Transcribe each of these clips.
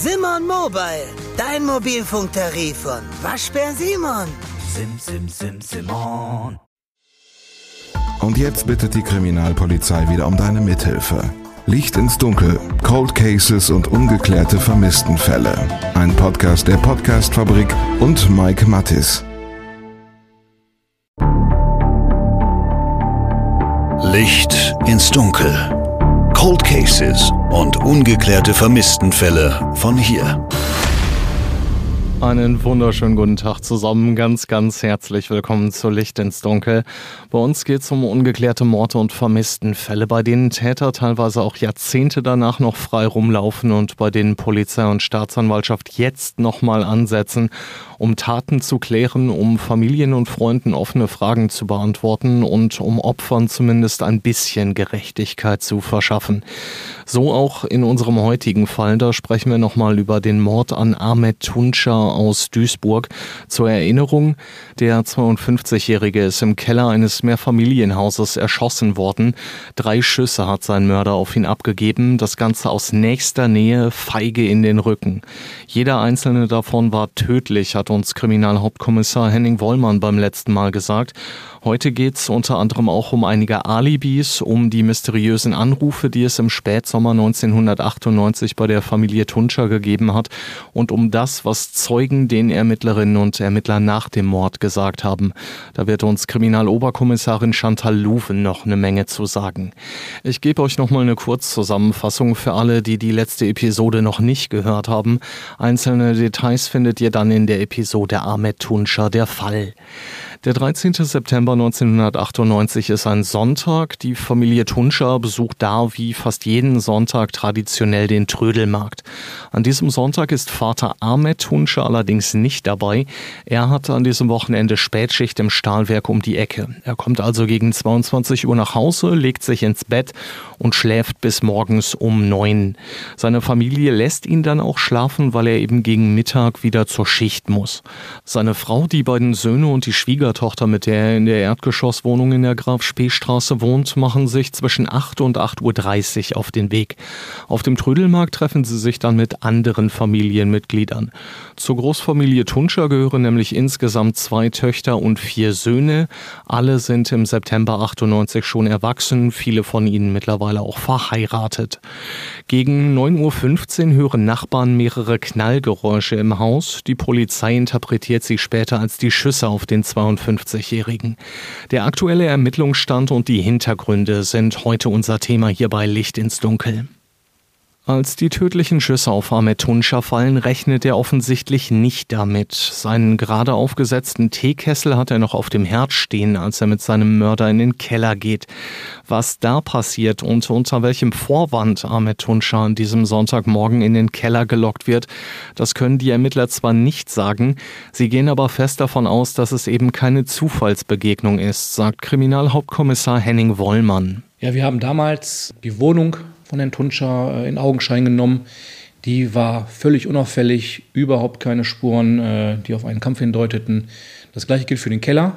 Simon Mobile, dein Mobilfunktarif von Waschbär Simon. Sim, sim, sim, Simon. Und jetzt bittet die Kriminalpolizei wieder um deine Mithilfe. Licht ins Dunkel, Cold Cases und ungeklärte Vermisstenfälle. Ein Podcast der Podcastfabrik und Mike Mattis. Licht ins Dunkel. Cold Cases und ungeklärte Vermisstenfälle von hier. Einen wunderschönen guten Tag zusammen. Ganz, ganz herzlich willkommen zu Licht ins Dunkel. Bei uns geht es um ungeklärte Morde und Vermisstenfälle, bei denen Täter teilweise auch Jahrzehnte danach noch frei rumlaufen und bei denen Polizei und Staatsanwaltschaft jetzt nochmal ansetzen, um Taten zu klären, um Familien und Freunden offene Fragen zu beantworten und um Opfern zumindest ein bisschen Gerechtigkeit zu verschaffen. So auch in unserem heutigen Fall. Da sprechen wir nochmal über den Mord an Ahmed Tunca aus Duisburg. Zur Erinnerung, der 52-Jährige ist im Keller eines Mehrfamilienhauses erschossen worden. Drei Schüsse hat sein Mörder auf ihn abgegeben, das Ganze aus nächster Nähe, feige in den Rücken. Jeder einzelne davon war tödlich, hat uns Kriminalhauptkommissar Henning Wollmann beim letzten Mal gesagt. Heute geht es unter anderem auch um einige Alibis, um die mysteriösen Anrufe, die es im Spätsommer 1998 bei der Familie Tunca gegeben hat und um das, was Zeugen den Ermittlerinnen und Ermittlern nach dem Mord gesagt haben. Da wird uns Kriminaloberkommissarin Chantal Louven noch eine Menge zu sagen. Ich gebe euch noch mal eine Kurzzusammenfassung für alle, die die letzte Episode noch nicht gehört haben. Einzelne Details findet ihr dann in der Episode Ahmed Tunca, der Fall. Der 13. September 1998 ist ein Sonntag. Die Familie Tunscher besucht da wie fast jeden Sonntag traditionell den Trödelmarkt. An diesem Sonntag ist Vater Ahmed Tunscher allerdings nicht dabei. Er hat an diesem Wochenende Spätschicht im Stahlwerk um die Ecke. Er kommt also gegen 22 Uhr nach Hause, legt sich ins Bett und schläft bis morgens um neun. Seine Familie lässt ihn dann auch schlafen, weil er eben gegen Mittag wieder zur Schicht muss. Seine Frau, die beiden Söhne und die Schwieger Schwiegertochter, mit der er in der Erdgeschosswohnung in der Graf Spee Straße wohnt, machen sich zwischen 8 und 8.30 Uhr auf den Weg. Auf dem Trödelmarkt treffen sie sich dann mit anderen Familienmitgliedern. Zur Großfamilie Tunscher gehören nämlich insgesamt zwei Töchter und vier Söhne. Alle sind im September 98 schon erwachsen, viele von ihnen mittlerweile auch verheiratet. Gegen 9.15 Uhr hören Nachbarn mehrere Knallgeräusche im Haus. Die Polizei interpretiert sie später als die Schüsse auf den 52-Jährigen. Der aktuelle Ermittlungsstand und die Hintergründe sind heute unser Thema hier bei Licht ins Dunkel. Als die tödlichen Schüsse auf Ahmed Tunscha fallen, rechnet er offensichtlich nicht damit. Seinen gerade aufgesetzten Teekessel hat er noch auf dem Herd stehen, als er mit seinem Mörder in den Keller geht. Was da passiert und unter welchem Vorwand Ahmed Tunscha an diesem Sonntagmorgen in den Keller gelockt wird, das können die Ermittler zwar nicht sagen, sie gehen aber fest davon aus, dass es eben keine Zufallsbegegnung ist, sagt Kriminalhauptkommissar Henning Wollmann. Ja, wir haben damals die Wohnung von Herrn Tunscher äh, in Augenschein genommen. Die war völlig unauffällig, überhaupt keine Spuren, äh, die auf einen Kampf hindeuteten. Das gleiche gilt für den Keller.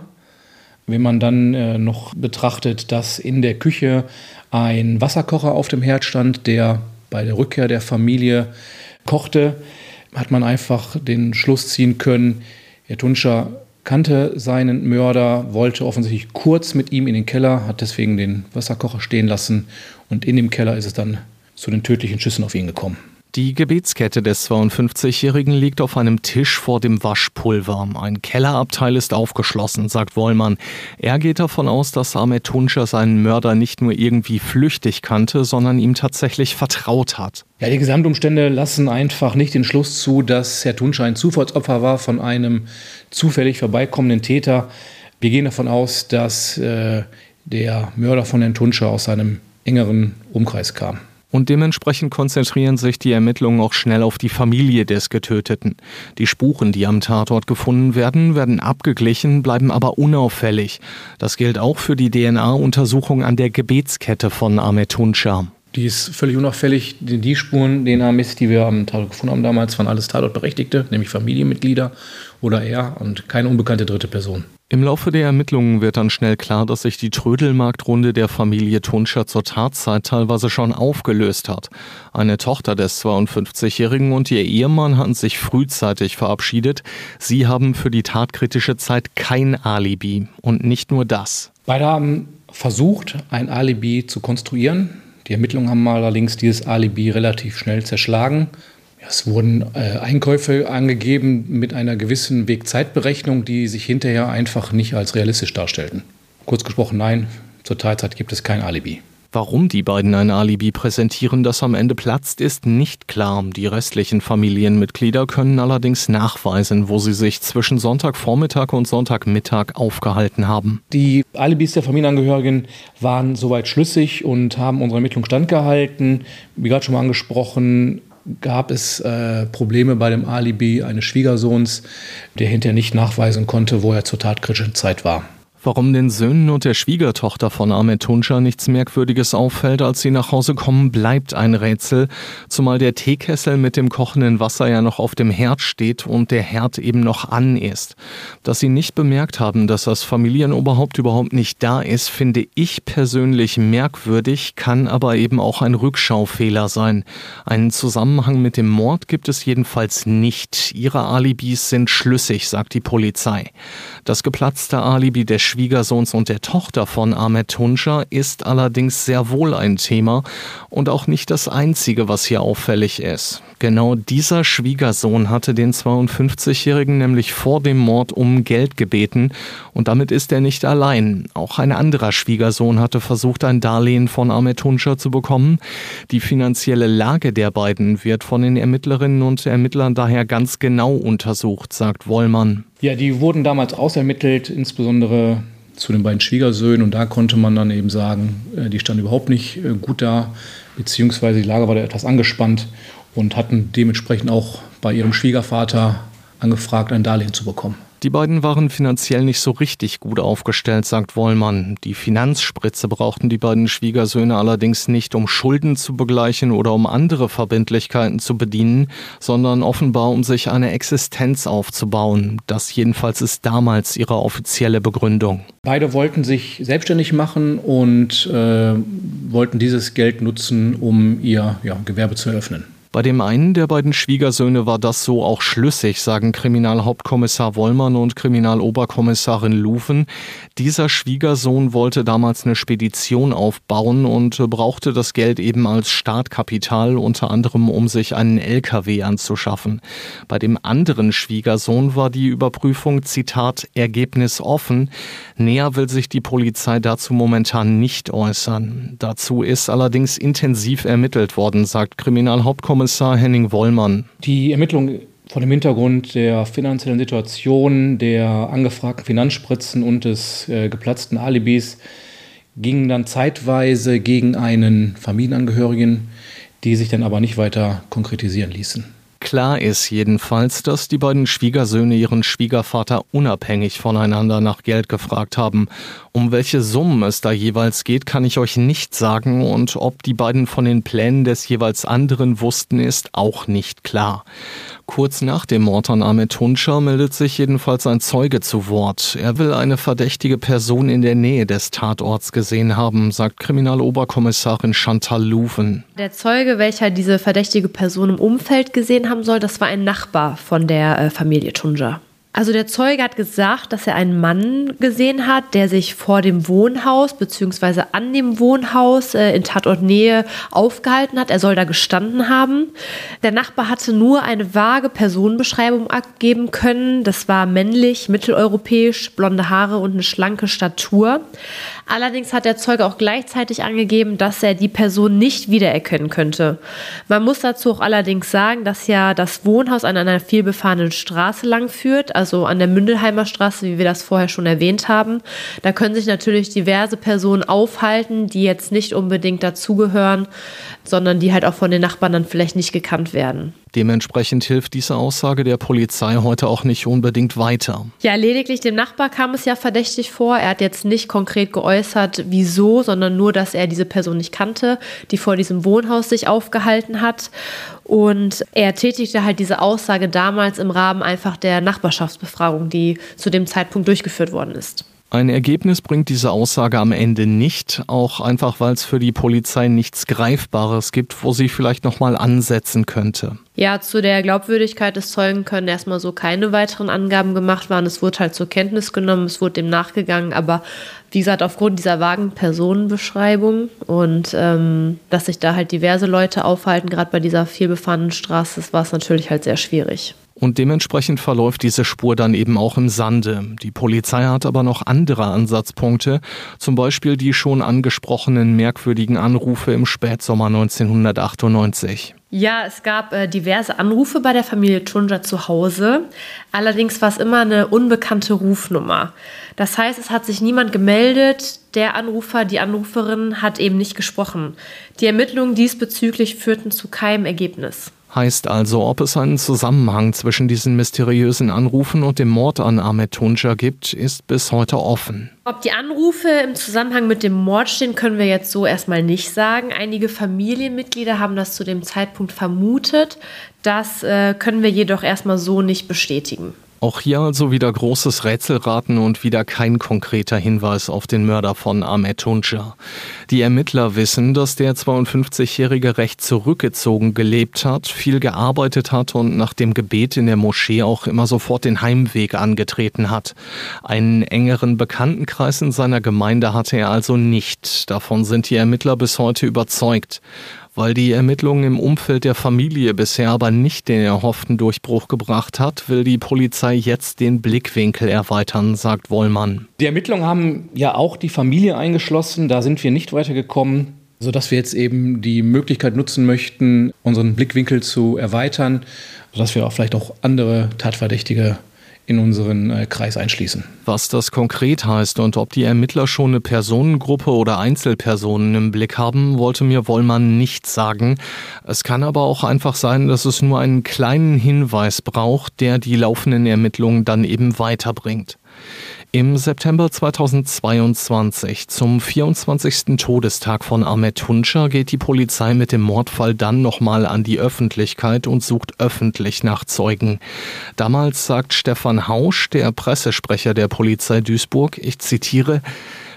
Wenn man dann äh, noch betrachtet, dass in der Küche ein Wasserkocher auf dem Herd stand, der bei der Rückkehr der Familie kochte, hat man einfach den Schluss ziehen können, Herr Tunscher kannte seinen Mörder, wollte offensichtlich kurz mit ihm in den Keller, hat deswegen den Wasserkocher stehen lassen und in dem Keller ist es dann zu den tödlichen Schüssen auf ihn gekommen. Die Gebetskette des 52-Jährigen liegt auf einem Tisch vor dem Waschpulver. Ein Kellerabteil ist aufgeschlossen, sagt Wollmann. Er geht davon aus, dass Ahmed Tunscher seinen Mörder nicht nur irgendwie flüchtig kannte, sondern ihm tatsächlich vertraut hat. Ja, die Gesamtumstände lassen einfach nicht den Schluss zu, dass Herr Tunscher ein Zufallsopfer war von einem zufällig vorbeikommenden Täter. Wir gehen davon aus, dass äh, der Mörder von Herrn Tunscher aus seinem engeren Umkreis kam. Und dementsprechend konzentrieren sich die Ermittlungen auch schnell auf die Familie des Getöteten. Die Spuren, die am Tatort gefunden werden, werden abgeglichen, bleiben aber unauffällig. Das gilt auch für die DNA-Untersuchung an der Gebetskette von Ahmed Tunca. Die ist völlig unauffällig. Die Spuren, DNA-Mist, die wir am Tatort gefunden haben damals, waren alles Tatortberechtigte, nämlich Familienmitglieder oder er und keine unbekannte dritte Person. Im Laufe der Ermittlungen wird dann schnell klar, dass sich die Trödelmarktrunde der Familie Tunscher zur Tatzeit teilweise schon aufgelöst hat. Eine Tochter des 52-Jährigen und ihr Ehemann hatten sich frühzeitig verabschiedet. Sie haben für die tatkritische Zeit kein Alibi. Und nicht nur das. Beide haben versucht, ein Alibi zu konstruieren. Die Ermittlungen haben allerdings dieses Alibi relativ schnell zerschlagen. Es wurden äh, Einkäufe angegeben mit einer gewissen Wegzeitberechnung, die sich hinterher einfach nicht als realistisch darstellten. Kurz gesprochen, nein, zur Teilzeit gibt es kein Alibi. Warum die beiden ein Alibi präsentieren, das am Ende platzt, ist nicht klar. Die restlichen Familienmitglieder können allerdings nachweisen, wo sie sich zwischen Sonntagvormittag und Sonntagmittag aufgehalten haben. Die Alibis der Familienangehörigen waren soweit schlüssig und haben unsere Ermittlung standgehalten. Wie gerade schon mal angesprochen, gab es äh, Probleme bei dem Alibi eines Schwiegersohns, der hinterher nicht nachweisen konnte, wo er zur tatkritischen Zeit war. Warum den Söhnen und der Schwiegertochter von Ahmed Tunscha nichts Merkwürdiges auffällt, als sie nach Hause kommen, bleibt ein Rätsel, zumal der Teekessel mit dem kochenden Wasser ja noch auf dem Herd steht und der Herd eben noch an ist. Dass sie nicht bemerkt haben, dass das Familienoberhaupt überhaupt nicht da ist, finde ich persönlich merkwürdig, kann aber eben auch ein Rückschaufehler sein. Einen Zusammenhang mit dem Mord gibt es jedenfalls nicht. Ihre Alibis sind schlüssig, sagt die Polizei. Das geplatzte Alibi der Schwiegersohns und der Tochter von Ahmed Tunscher ist allerdings sehr wohl ein Thema und auch nicht das einzige, was hier auffällig ist. Genau dieser Schwiegersohn hatte den 52-Jährigen nämlich vor dem Mord um Geld gebeten und damit ist er nicht allein. Auch ein anderer Schwiegersohn hatte versucht, ein Darlehen von Ahmed Tunscher zu bekommen. Die finanzielle Lage der beiden wird von den Ermittlerinnen und Ermittlern daher ganz genau untersucht, sagt Wollmann. Ja, die wurden damals ausermittelt, insbesondere zu den beiden Schwiegersöhnen. Und da konnte man dann eben sagen, äh, die standen überhaupt nicht äh, gut da, beziehungsweise die Lage war da etwas angespannt und hatten dementsprechend auch bei ihrem Schwiegervater angefragt, ein Darlehen zu bekommen. Die beiden waren finanziell nicht so richtig gut aufgestellt, sagt Wollmann. Die Finanzspritze brauchten die beiden Schwiegersöhne allerdings nicht, um Schulden zu begleichen oder um andere Verbindlichkeiten zu bedienen, sondern offenbar um sich eine Existenz aufzubauen. Das jedenfalls ist damals ihre offizielle Begründung. Beide wollten sich selbstständig machen und äh, wollten dieses Geld nutzen, um ihr ja, Gewerbe zu eröffnen. Bei dem einen der beiden Schwiegersöhne war das so auch schlüssig, sagen Kriminalhauptkommissar Wollmann und Kriminaloberkommissarin Lufen. Dieser Schwiegersohn wollte damals eine Spedition aufbauen und brauchte das Geld eben als Startkapital, unter anderem um sich einen LKW anzuschaffen. Bei dem anderen Schwiegersohn war die Überprüfung, Zitat, Ergebnis offen. Näher will sich die Polizei dazu momentan nicht äußern. Dazu ist allerdings intensiv ermittelt worden, sagt Kriminalhauptkommissar Kommissar Henning Wollmann. Die Ermittlungen vor dem Hintergrund der finanziellen Situation, der angefragten Finanzspritzen und des äh, geplatzten Alibis gingen dann zeitweise gegen einen Familienangehörigen, die sich dann aber nicht weiter konkretisieren ließen. Klar ist jedenfalls, dass die beiden Schwiegersöhne ihren Schwiegervater unabhängig voneinander nach Geld gefragt haben. Um welche Summen es da jeweils geht, kann ich euch nicht sagen und ob die beiden von den Plänen des jeweils anderen wussten, ist auch nicht klar. Kurz nach dem Mord an Ahmed Tunscher meldet sich jedenfalls ein Zeuge zu Wort. Er will eine verdächtige Person in der Nähe des Tatorts gesehen haben, sagt Kriminaloberkommissarin Chantal Louven. Der Zeuge, welcher diese verdächtige Person im Umfeld gesehen haben soll, das war ein Nachbar von der äh, Familie Tunscher. Also der Zeuge hat gesagt, dass er einen Mann gesehen hat, der sich vor dem Wohnhaus bzw. an dem Wohnhaus äh, in Tatortnähe aufgehalten hat. Er soll da gestanden haben. Der Nachbar hatte nur eine vage Personenbeschreibung abgeben können. Das war männlich, mitteleuropäisch, blonde Haare und eine schlanke Statur. Allerdings hat der Zeuge auch gleichzeitig angegeben, dass er die Person nicht wiedererkennen könnte. Man muss dazu auch allerdings sagen, dass ja das Wohnhaus an einer vielbefahrenen Straße lang führt, also an der Mündelheimer Straße, wie wir das vorher schon erwähnt haben. Da können sich natürlich diverse Personen aufhalten, die jetzt nicht unbedingt dazugehören sondern die halt auch von den Nachbarn dann vielleicht nicht gekannt werden. Dementsprechend hilft diese Aussage der Polizei heute auch nicht unbedingt weiter. Ja, lediglich dem Nachbar kam es ja verdächtig vor. Er hat jetzt nicht konkret geäußert, wieso, sondern nur, dass er diese Person nicht kannte, die vor diesem Wohnhaus sich aufgehalten hat. Und er tätigte halt diese Aussage damals im Rahmen einfach der Nachbarschaftsbefragung, die zu dem Zeitpunkt durchgeführt worden ist. Ein Ergebnis bringt diese Aussage am Ende nicht, auch einfach weil es für die Polizei nichts Greifbares gibt, wo sie vielleicht nochmal ansetzen könnte. Ja, zu der Glaubwürdigkeit des Zeugen können erstmal so keine weiteren Angaben gemacht werden. Es wurde halt zur Kenntnis genommen, es wurde dem nachgegangen, aber wie gesagt, aufgrund dieser vagen Personenbeschreibung und ähm, dass sich da halt diverse Leute aufhalten, gerade bei dieser vielbefahrenen Straße, war es natürlich halt sehr schwierig. Und dementsprechend verläuft diese Spur dann eben auch im Sande. Die Polizei hat aber noch andere Ansatzpunkte, zum Beispiel die schon angesprochenen merkwürdigen Anrufe im Spätsommer 1998. Ja, es gab äh, diverse Anrufe bei der Familie Tunja zu Hause. Allerdings war es immer eine unbekannte Rufnummer. Das heißt, es hat sich niemand gemeldet. Der Anrufer, die Anruferin hat eben nicht gesprochen. Die Ermittlungen diesbezüglich führten zu keinem Ergebnis. Heißt also, ob es einen Zusammenhang zwischen diesen mysteriösen Anrufen und dem Mord an Ahmed Tunja gibt, ist bis heute offen. Ob die Anrufe im Zusammenhang mit dem Mord stehen, können wir jetzt so erstmal nicht sagen. Einige Familienmitglieder haben das zu dem Zeitpunkt vermutet. Das äh, können wir jedoch erstmal so nicht bestätigen. Auch hier also wieder großes Rätselraten und wieder kein konkreter Hinweis auf den Mörder von Ahmed Tunja. Die Ermittler wissen, dass der 52-Jährige recht zurückgezogen gelebt hat, viel gearbeitet hat und nach dem Gebet in der Moschee auch immer sofort den Heimweg angetreten hat. Einen engeren Bekanntenkreis in seiner Gemeinde hatte er also nicht. Davon sind die Ermittler bis heute überzeugt. Weil die Ermittlungen im Umfeld der Familie bisher aber nicht den erhofften Durchbruch gebracht hat, will die Polizei jetzt den Blickwinkel erweitern, sagt Wollmann. Die Ermittlungen haben ja auch die Familie eingeschlossen. Da sind wir nicht weitergekommen, sodass wir jetzt eben die Möglichkeit nutzen möchten, unseren Blickwinkel zu erweitern, sodass wir auch vielleicht auch andere Tatverdächtige in unseren äh, Kreis einschließen. Was das konkret heißt und ob die Ermittler schon eine Personengruppe oder Einzelpersonen im Blick haben, wollte mir Wollmann nicht sagen. Es kann aber auch einfach sein, dass es nur einen kleinen Hinweis braucht, der die laufenden Ermittlungen dann eben weiterbringt. Im September 2022, zum 24. Todestag von Ahmed Tunca, geht die Polizei mit dem Mordfall dann nochmal an die Öffentlichkeit und sucht öffentlich nach Zeugen. Damals sagt Stefan Hausch, der Pressesprecher der Polizei Duisburg, ich zitiere,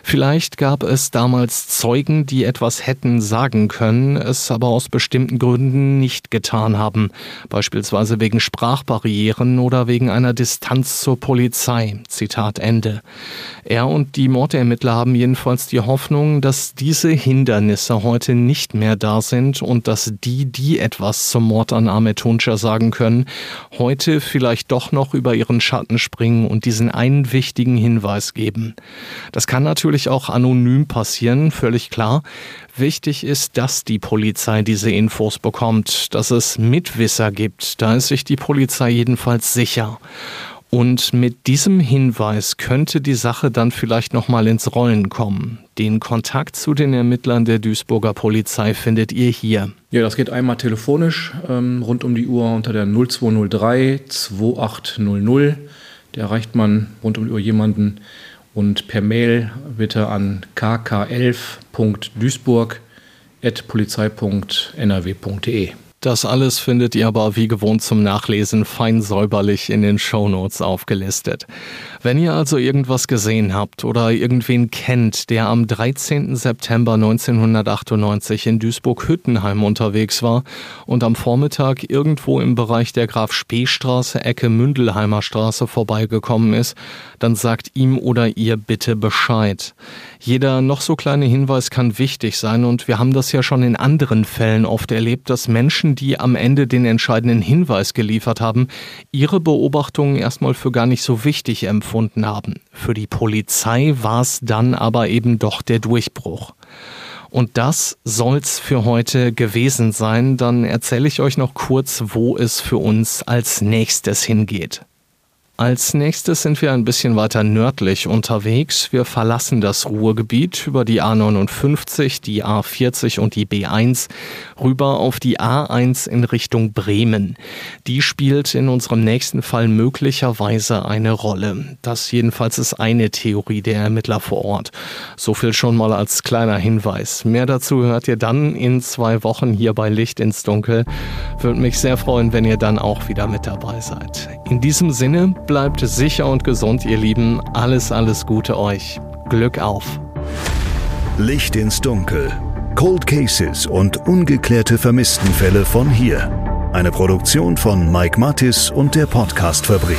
Vielleicht gab es damals Zeugen, die etwas hätten sagen können, es aber aus bestimmten Gründen nicht getan haben, beispielsweise wegen Sprachbarrieren oder wegen einer Distanz zur Polizei. Zitat Ende. Er und die Mordermittler haben jedenfalls die Hoffnung, dass diese Hindernisse heute nicht mehr da sind und dass die, die etwas zum Mord an Ahmed Tunca sagen können, heute vielleicht doch noch über ihren Schatten springen und diesen einen wichtigen Hinweis geben. Das kann natürlich natürlich auch anonym passieren, völlig klar. Wichtig ist, dass die Polizei diese Infos bekommt, dass es Mitwisser gibt. Da ist sich die Polizei jedenfalls sicher. Und mit diesem Hinweis könnte die Sache dann vielleicht noch mal ins Rollen kommen. Den Kontakt zu den Ermittlern der Duisburger Polizei findet ihr hier. Ja, das geht einmal telefonisch ähm, rund um die Uhr unter der 0203 2800. Da erreicht man rund um die Uhr jemanden und per Mail bitte an kk11.duisburg.polizei.nrw.de. Das alles findet ihr aber wie gewohnt zum Nachlesen fein säuberlich in den Shownotes aufgelistet. Wenn ihr also irgendwas gesehen habt oder irgendwen kennt, der am 13. September 1998 in Duisburg-Hüttenheim unterwegs war und am Vormittag irgendwo im Bereich der Graf-Spee-Straße, Ecke Mündelheimer Straße vorbeigekommen ist, dann sagt ihm oder ihr bitte Bescheid. Jeder noch so kleine Hinweis kann wichtig sein und wir haben das ja schon in anderen Fällen oft erlebt, dass Menschen, die am Ende den entscheidenden Hinweis geliefert haben, ihre Beobachtungen erstmal für gar nicht so wichtig empfunden haben. Für die Polizei war es dann aber eben doch der Durchbruch. Und das soll's für heute gewesen sein. Dann erzähle ich euch noch kurz, wo es für uns als nächstes hingeht. Als nächstes sind wir ein bisschen weiter nördlich unterwegs. Wir verlassen das Ruhrgebiet über die A59, die A40 und die B1 rüber auf die A1 in Richtung Bremen. Die spielt in unserem nächsten Fall möglicherweise eine Rolle. Das jedenfalls ist eine Theorie der Ermittler vor Ort. So viel schon mal als kleiner Hinweis. Mehr dazu hört ihr dann in zwei Wochen hier bei Licht ins Dunkel. Würde mich sehr freuen, wenn ihr dann auch wieder mit dabei seid. In diesem Sinne Bleibt sicher und gesund, ihr Lieben. Alles, alles Gute euch. Glück auf. Licht ins Dunkel. Cold Cases und ungeklärte Vermisstenfälle von hier. Eine Produktion von Mike Mattis und der Podcastfabrik.